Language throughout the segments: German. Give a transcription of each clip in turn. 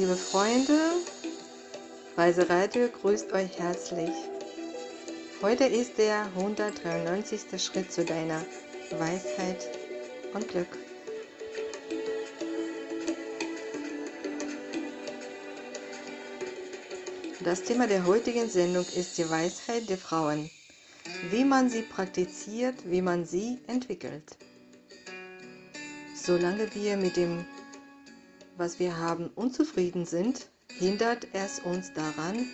Liebe Freunde, Reiseradio grüßt euch herzlich. Heute ist der 193. Schritt zu deiner Weisheit und Glück. Das Thema der heutigen Sendung ist die Weisheit der Frauen, wie man sie praktiziert, wie man sie entwickelt. Solange wir mit dem, was wir haben, unzufrieden sind, hindert es uns daran,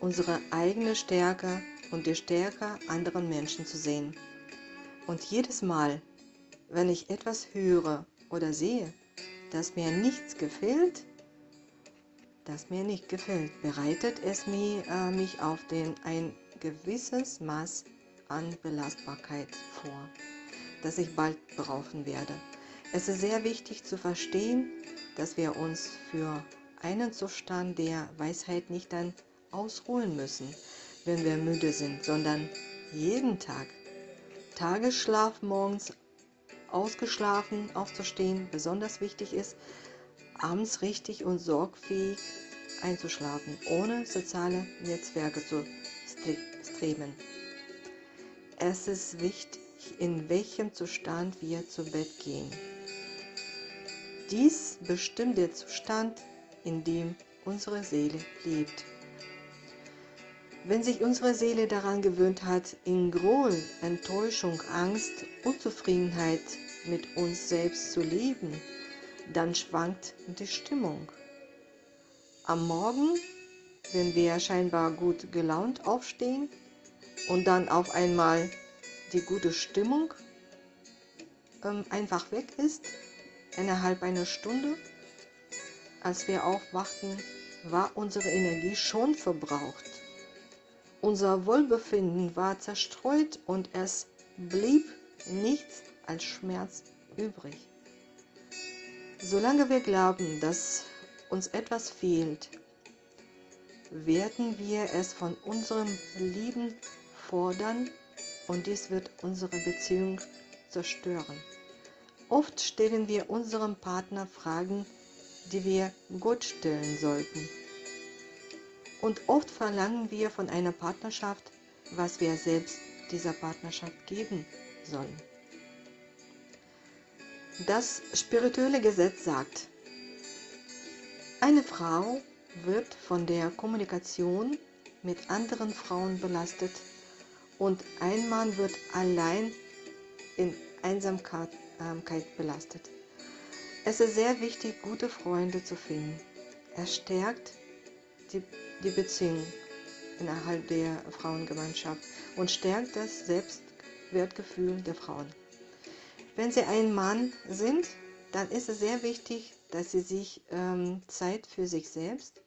unsere eigene Stärke und die Stärke anderen Menschen zu sehen. Und jedes Mal, wenn ich etwas höre oder sehe, das mir nichts gefällt, das mir nicht gefällt, bereitet es mich, äh, mich auf den, ein gewisses Maß an Belastbarkeit vor, das ich bald brauchen werde. Es ist sehr wichtig zu verstehen, dass wir uns für einen Zustand der Weisheit nicht dann ausruhen müssen, wenn wir müde sind, sondern jeden Tag. Tagesschlaf morgens ausgeschlafen aufzustehen, besonders wichtig ist, abends richtig und sorgfähig einzuschlafen, ohne soziale Netzwerke zu streben. Es ist wichtig, in welchem Zustand wir zu Bett gehen. Dies bestimmt der Zustand, in dem unsere Seele lebt. Wenn sich unsere Seele daran gewöhnt hat, in Groll, Enttäuschung, Angst, Unzufriedenheit mit uns selbst zu leben, dann schwankt die Stimmung. Am Morgen, wenn wir scheinbar gut gelaunt aufstehen und dann auf einmal die gute Stimmung ähm, einfach weg ist, innerhalb einer Stunde, als wir aufwachten, war unsere Energie schon verbraucht. Unser Wohlbefinden war zerstreut und es blieb nichts als Schmerz übrig. Solange wir glauben, dass uns etwas fehlt, werden wir es von unserem Lieben fordern und dies wird unsere Beziehung zerstören. Oft stellen wir unserem Partner Fragen, die wir Gott stellen sollten. Und oft verlangen wir von einer Partnerschaft, was wir selbst dieser Partnerschaft geben sollen. Das spirituelle Gesetz sagt, eine Frau wird von der Kommunikation mit anderen Frauen belastet und ein Mann wird allein in Einsamkeit belastet. Es ist sehr wichtig, gute Freunde zu finden. Er stärkt die, die Beziehung innerhalb der Frauengemeinschaft und stärkt das Selbstwertgefühl der Frauen. Wenn sie ein Mann sind, dann ist es sehr wichtig, dass sie sich ähm, Zeit für sich selbst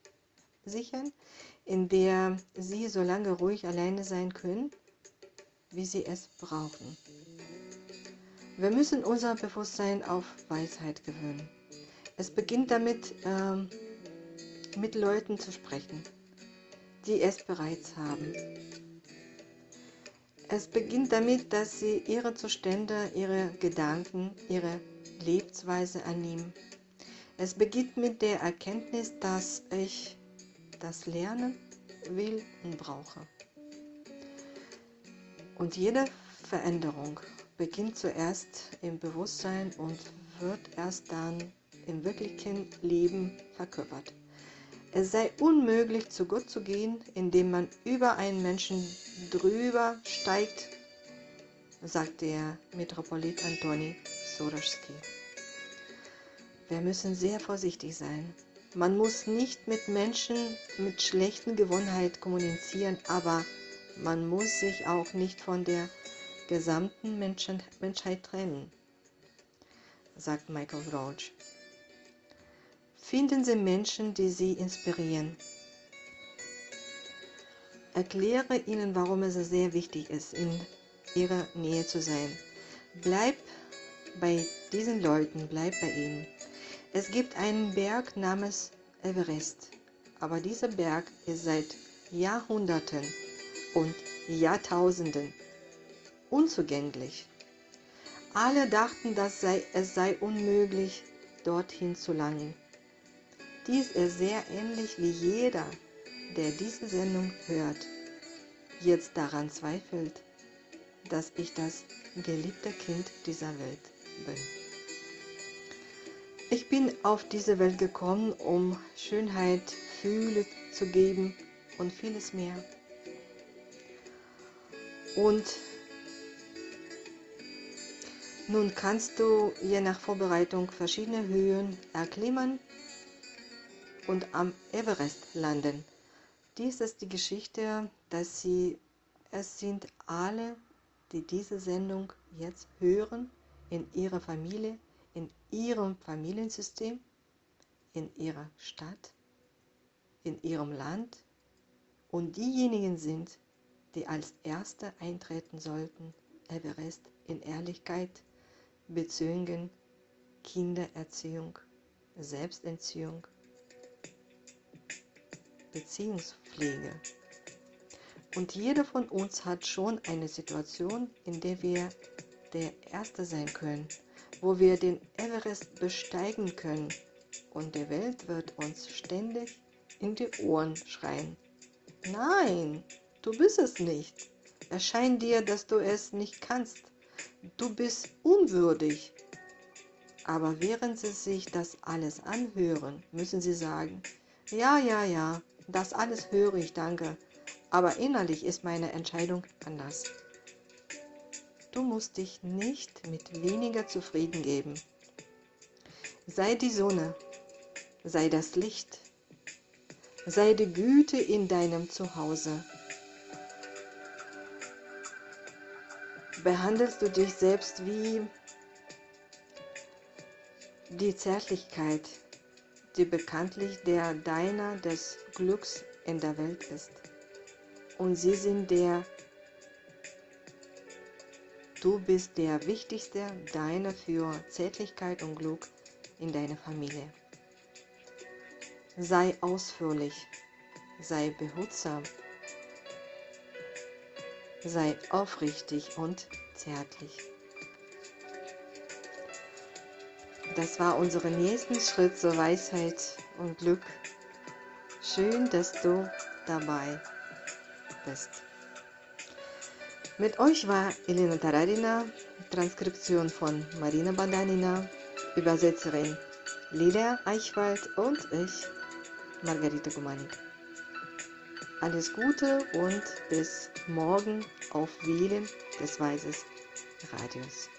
sichern, in der sie so lange ruhig alleine sein können, wie sie es brauchen. Wir müssen unser Bewusstsein auf Weisheit gewöhnen. Es beginnt damit, ähm, mit Leuten zu sprechen, die es bereits haben. Es beginnt damit, dass sie ihre Zustände, ihre Gedanken, ihre Lebensweise annehmen es beginnt mit der Erkenntnis, dass ich das lernen will und brauche. Und jede Veränderung beginnt zuerst im Bewusstsein und wird erst dann im wirklichen Leben verkörpert. Es sei unmöglich, zu Gott zu gehen, indem man über einen Menschen drüber steigt, sagt der Metropolit Antoni Soroschski. Wir müssen sehr vorsichtig sein. Man muss nicht mit Menschen mit schlechten Gewohnheiten kommunizieren, aber man muss sich auch nicht von der gesamten Menschen Menschheit trennen, sagt Michael Roach. Finden Sie Menschen, die Sie inspirieren. Erkläre ihnen, warum es sehr wichtig ist, in ihrer Nähe zu sein. Bleib bei diesen Leuten, bleib bei ihnen. Es gibt einen Berg namens Everest, aber dieser Berg ist seit Jahrhunderten und Jahrtausenden unzugänglich. Alle dachten, dass sei, es sei unmöglich, dorthin zu langen. ist er sehr ähnlich wie jeder, der diese Sendung hört, jetzt daran zweifelt, dass ich das geliebte Kind dieser Welt bin. Ich bin auf diese Welt gekommen, um Schönheit, Fühle zu geben und vieles mehr. Und nun kannst du je nach Vorbereitung verschiedene Höhen erklimmen und am Everest landen. Dies ist die Geschichte, dass sie, es sind alle, die diese Sendung jetzt hören, in ihrer Familie, in ihrem Familiensystem, in ihrer Stadt, in ihrem Land und diejenigen sind, die als Erste eintreten sollten, Everest in Ehrlichkeit, Beziehungen, Kindererziehung, Selbstentziehung, Beziehungspflege. Und jeder von uns hat schon eine Situation, in der wir der Erste sein können, wo wir den Everest besteigen können und die Welt wird uns ständig in die Ohren schreien. Nein, Du bist es nicht. Es scheint dir, dass du es nicht kannst. Du bist unwürdig. Aber während sie sich das alles anhören, müssen sie sagen, ja, ja, ja, das alles höre ich, danke. Aber innerlich ist meine Entscheidung anders. Du musst dich nicht mit weniger zufrieden geben. Sei die Sonne, sei das Licht, sei die Güte in deinem Zuhause. Behandelst du dich selbst wie die Zärtlichkeit, die bekanntlich der Deiner des Glücks in der Welt ist. Und sie sind der, du bist der wichtigste Deiner für Zärtlichkeit und Glück in deiner Familie. Sei ausführlich, sei behutsam sei aufrichtig und zärtlich. Das war unser nächster Schritt zur Weisheit und Glück. Schön, dass du dabei bist. Mit euch war Elena Tararina, Transkription von Marina Bandanina, Übersetzerin Lilia Eichwald und ich, Margarita Gumanik. Alles Gute und bis morgen auf Wählen des Weises Radios.